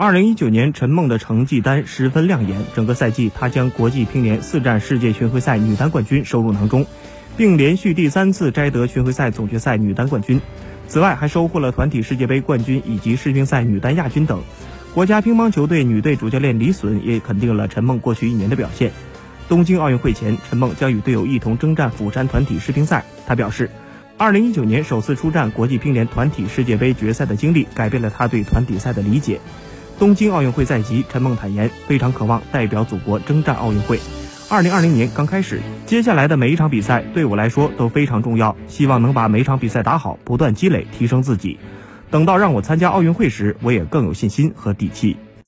二零一九年，陈梦的成绩单十分亮眼，整个赛季她将国际乒联四站世界巡回赛女单冠军收入囊中，并连续第三次摘得巡回赛总决赛女单冠军。此外，还收获了团体世界杯冠军以及世乒赛女单亚军等。国家乒乓球队女队主教练李隼也肯定了陈梦过去一年的表现。东京奥运会前，陈梦将与队友一同征战釜山团体世乒赛。他表示。二零一九年首次出战国际乒联团体世界杯决赛的经历，改变了他对团体赛的理解。东京奥运会在即，陈梦坦言非常渴望代表祖国征战奥运会。二零二零年刚开始，接下来的每一场比赛对我来说都非常重要，希望能把每场比赛打好，不断积累，提升自己。等到让我参加奥运会时，我也更有信心和底气。